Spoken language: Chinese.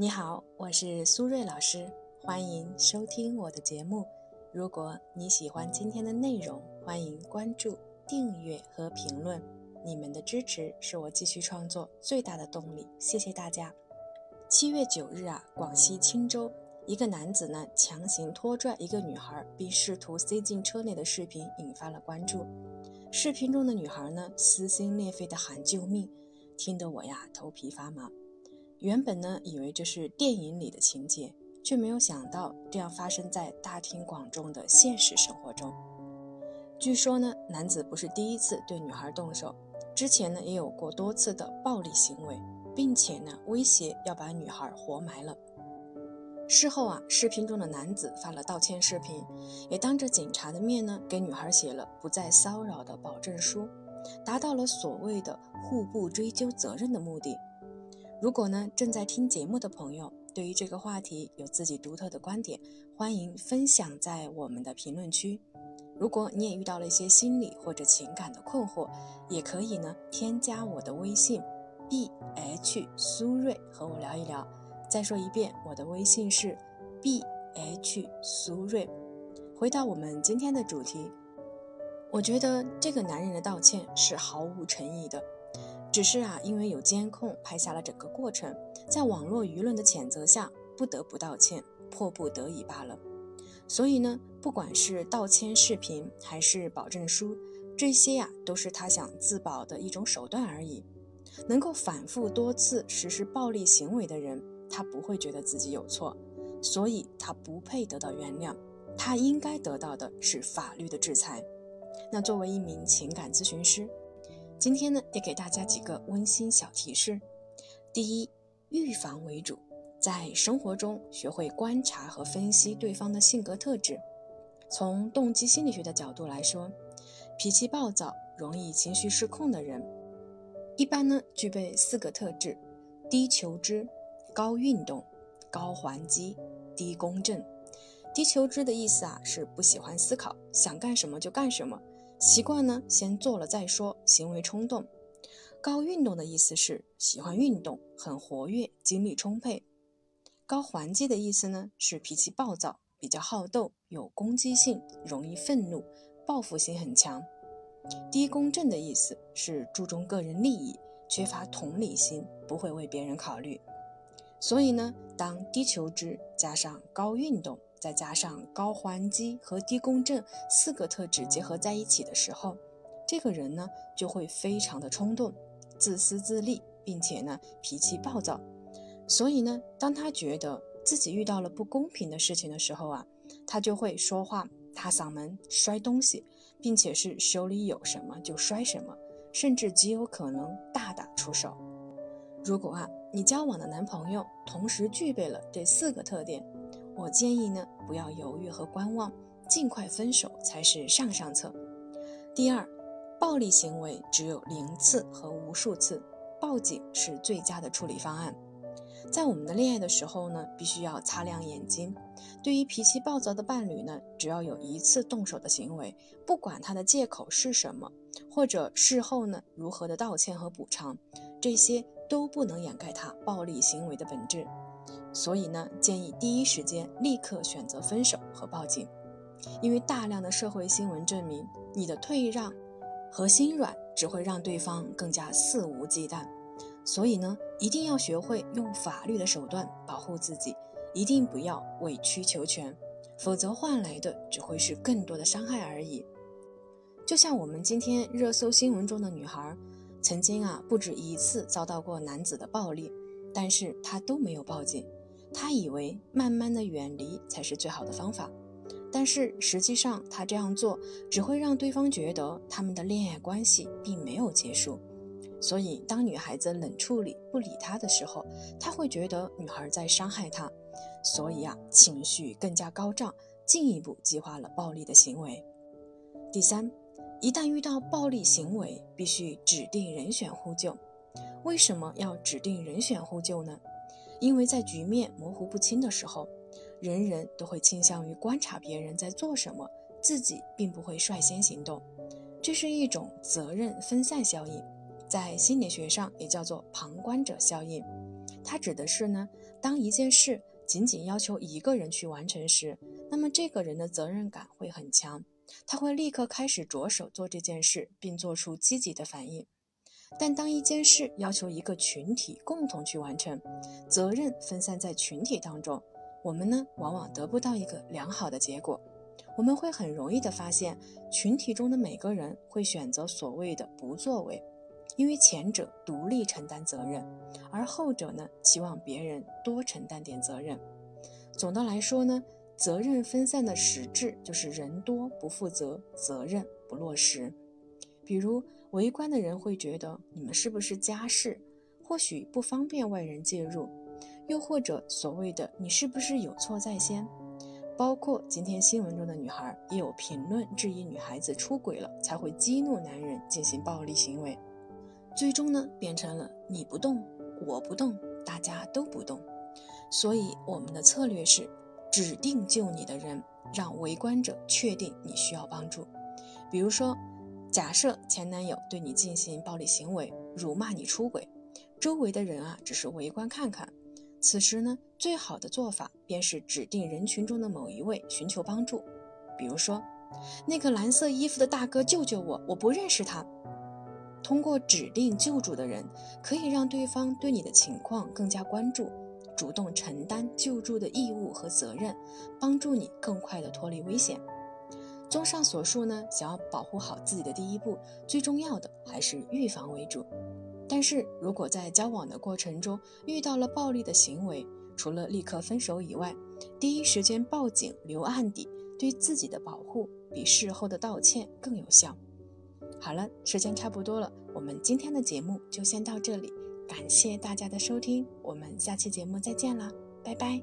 你好，我是苏瑞老师，欢迎收听我的节目。如果你喜欢今天的内容，欢迎关注、订阅和评论。你们的支持是我继续创作最大的动力，谢谢大家。七月九日啊，广西钦州一个男子呢强行拖拽一个女孩，并试图塞进车内的视频引发了关注。视频中的女孩呢撕心裂肺的喊救命，听得我呀头皮发麻。原本呢，以为这是电影里的情节，却没有想到这样发生在大庭广众的现实生活中。据说呢，男子不是第一次对女孩动手，之前呢也有过多次的暴力行为，并且呢威胁要把女孩活埋了。事后啊，视频中的男子发了道歉视频，也当着警察的面呢给女孩写了不再骚扰的保证书，达到了所谓的互不追究责任的目的。如果呢，正在听节目的朋友对于这个话题有自己独特的观点，欢迎分享在我们的评论区。如果你也遇到了一些心理或者情感的困惑，也可以呢添加我的微信 b h 苏瑞和我聊一聊。再说一遍，我的微信是 b h 苏瑞。回到我们今天的主题，我觉得这个男人的道歉是毫无诚意的。只是啊，因为有监控拍下了整个过程，在网络舆论的谴责下，不得不道歉，迫不得已罢了。所以呢，不管是道歉视频还是保证书，这些呀，都是他想自保的一种手段而已。能够反复多次实施暴力行为的人，他不会觉得自己有错，所以他不配得到原谅，他应该得到的是法律的制裁。那作为一名情感咨询师。今天呢，也给大家几个温馨小提示：第一，预防为主，在生活中学会观察和分析对方的性格特质。从动机心理学的角度来说，脾气暴躁、容易情绪失控的人，一般呢具备四个特质：低求知、高运动、高还击、低公正。低求知的意思啊，是不喜欢思考，想干什么就干什么。习惯呢，先做了再说，行为冲动。高运动的意思是喜欢运动，很活跃，精力充沛。高还击的意思呢，是脾气暴躁，比较好斗，有攻击性，容易愤怒，报复心很强。低公正的意思是注重个人利益，缺乏同理心，不会为别人考虑。所以呢，当低求知加上高运动。再加上高还击和低共振四个特质结合在一起的时候，这个人呢就会非常的冲动、自私自利，并且呢脾气暴躁。所以呢，当他觉得自己遇到了不公平的事情的时候啊，他就会说话大嗓门、摔东西，并且是手里有什么就摔什么，甚至极有可能大打出手。如果啊你交往的男朋友同时具备了这四个特点，我建议呢，不要犹豫和观望，尽快分手才是上上策。第二，暴力行为只有零次和无数次，报警是最佳的处理方案。在我们的恋爱的时候呢，必须要擦亮眼睛。对于脾气暴躁的伴侣呢，只要有一次动手的行为，不管他的借口是什么，或者事后呢如何的道歉和补偿，这些都不能掩盖他暴力行为的本质。所以呢，建议第一时间立刻选择分手和报警，因为大量的社会新闻证明，你的退让和心软只会让对方更加肆无忌惮。所以呢，一定要学会用法律的手段保护自己，一定不要委曲求全，否则换来的只会是更多的伤害而已。就像我们今天热搜新闻中的女孩，曾经啊不止一次遭到过男子的暴力，但是她都没有报警。他以为慢慢的远离才是最好的方法，但是实际上他这样做只会让对方觉得他们的恋爱关系并没有结束。所以当女孩子冷处理不理他的时候，他会觉得女孩在伤害他，所以啊情绪更加高涨，进一步激化了暴力的行为。第三，一旦遇到暴力行为，必须指定人选呼救。为什么要指定人选呼救呢？因为在局面模糊不清的时候，人人都会倾向于观察别人在做什么，自己并不会率先行动，这是一种责任分散效应，在心理学上也叫做旁观者效应。它指的是呢，当一件事仅仅要求一个人去完成时，那么这个人的责任感会很强，他会立刻开始着手做这件事，并做出积极的反应。但当一件事要求一个群体共同去完成，责任分散在群体当中，我们呢往往得不到一个良好的结果。我们会很容易的发现，群体中的每个人会选择所谓的不作为，因为前者独立承担责任，而后者呢期望别人多承担点责任。总的来说呢，责任分散的实质就是人多不负责，责任不落实。比如。围观的人会觉得你们是不是家事，或许不方便外人介入，又或者所谓的你是不是有错在先，包括今天新闻中的女孩也有评论质疑女孩子出轨了才会激怒男人进行暴力行为，最终呢变成了你不动我不动大家都不动，所以我们的策略是指定救你的人，让围观者确定你需要帮助，比如说。假设前男友对你进行暴力行为，辱骂你出轨，周围的人啊只是围观看看。此时呢，最好的做法便是指定人群中的某一位寻求帮助，比如说那个蓝色衣服的大哥，救救我，我不认识他。通过指定救助的人，可以让对方对你的情况更加关注，主动承担救助的义务和责任，帮助你更快地脱离危险。综上所述呢，想要保护好自己的第一步，最重要的还是预防为主。但是如果在交往的过程中遇到了暴力的行为，除了立刻分手以外，第一时间报警留案底，对自己的保护比事后的道歉更有效。好了，时间差不多了，我们今天的节目就先到这里，感谢大家的收听，我们下期节目再见了，拜拜。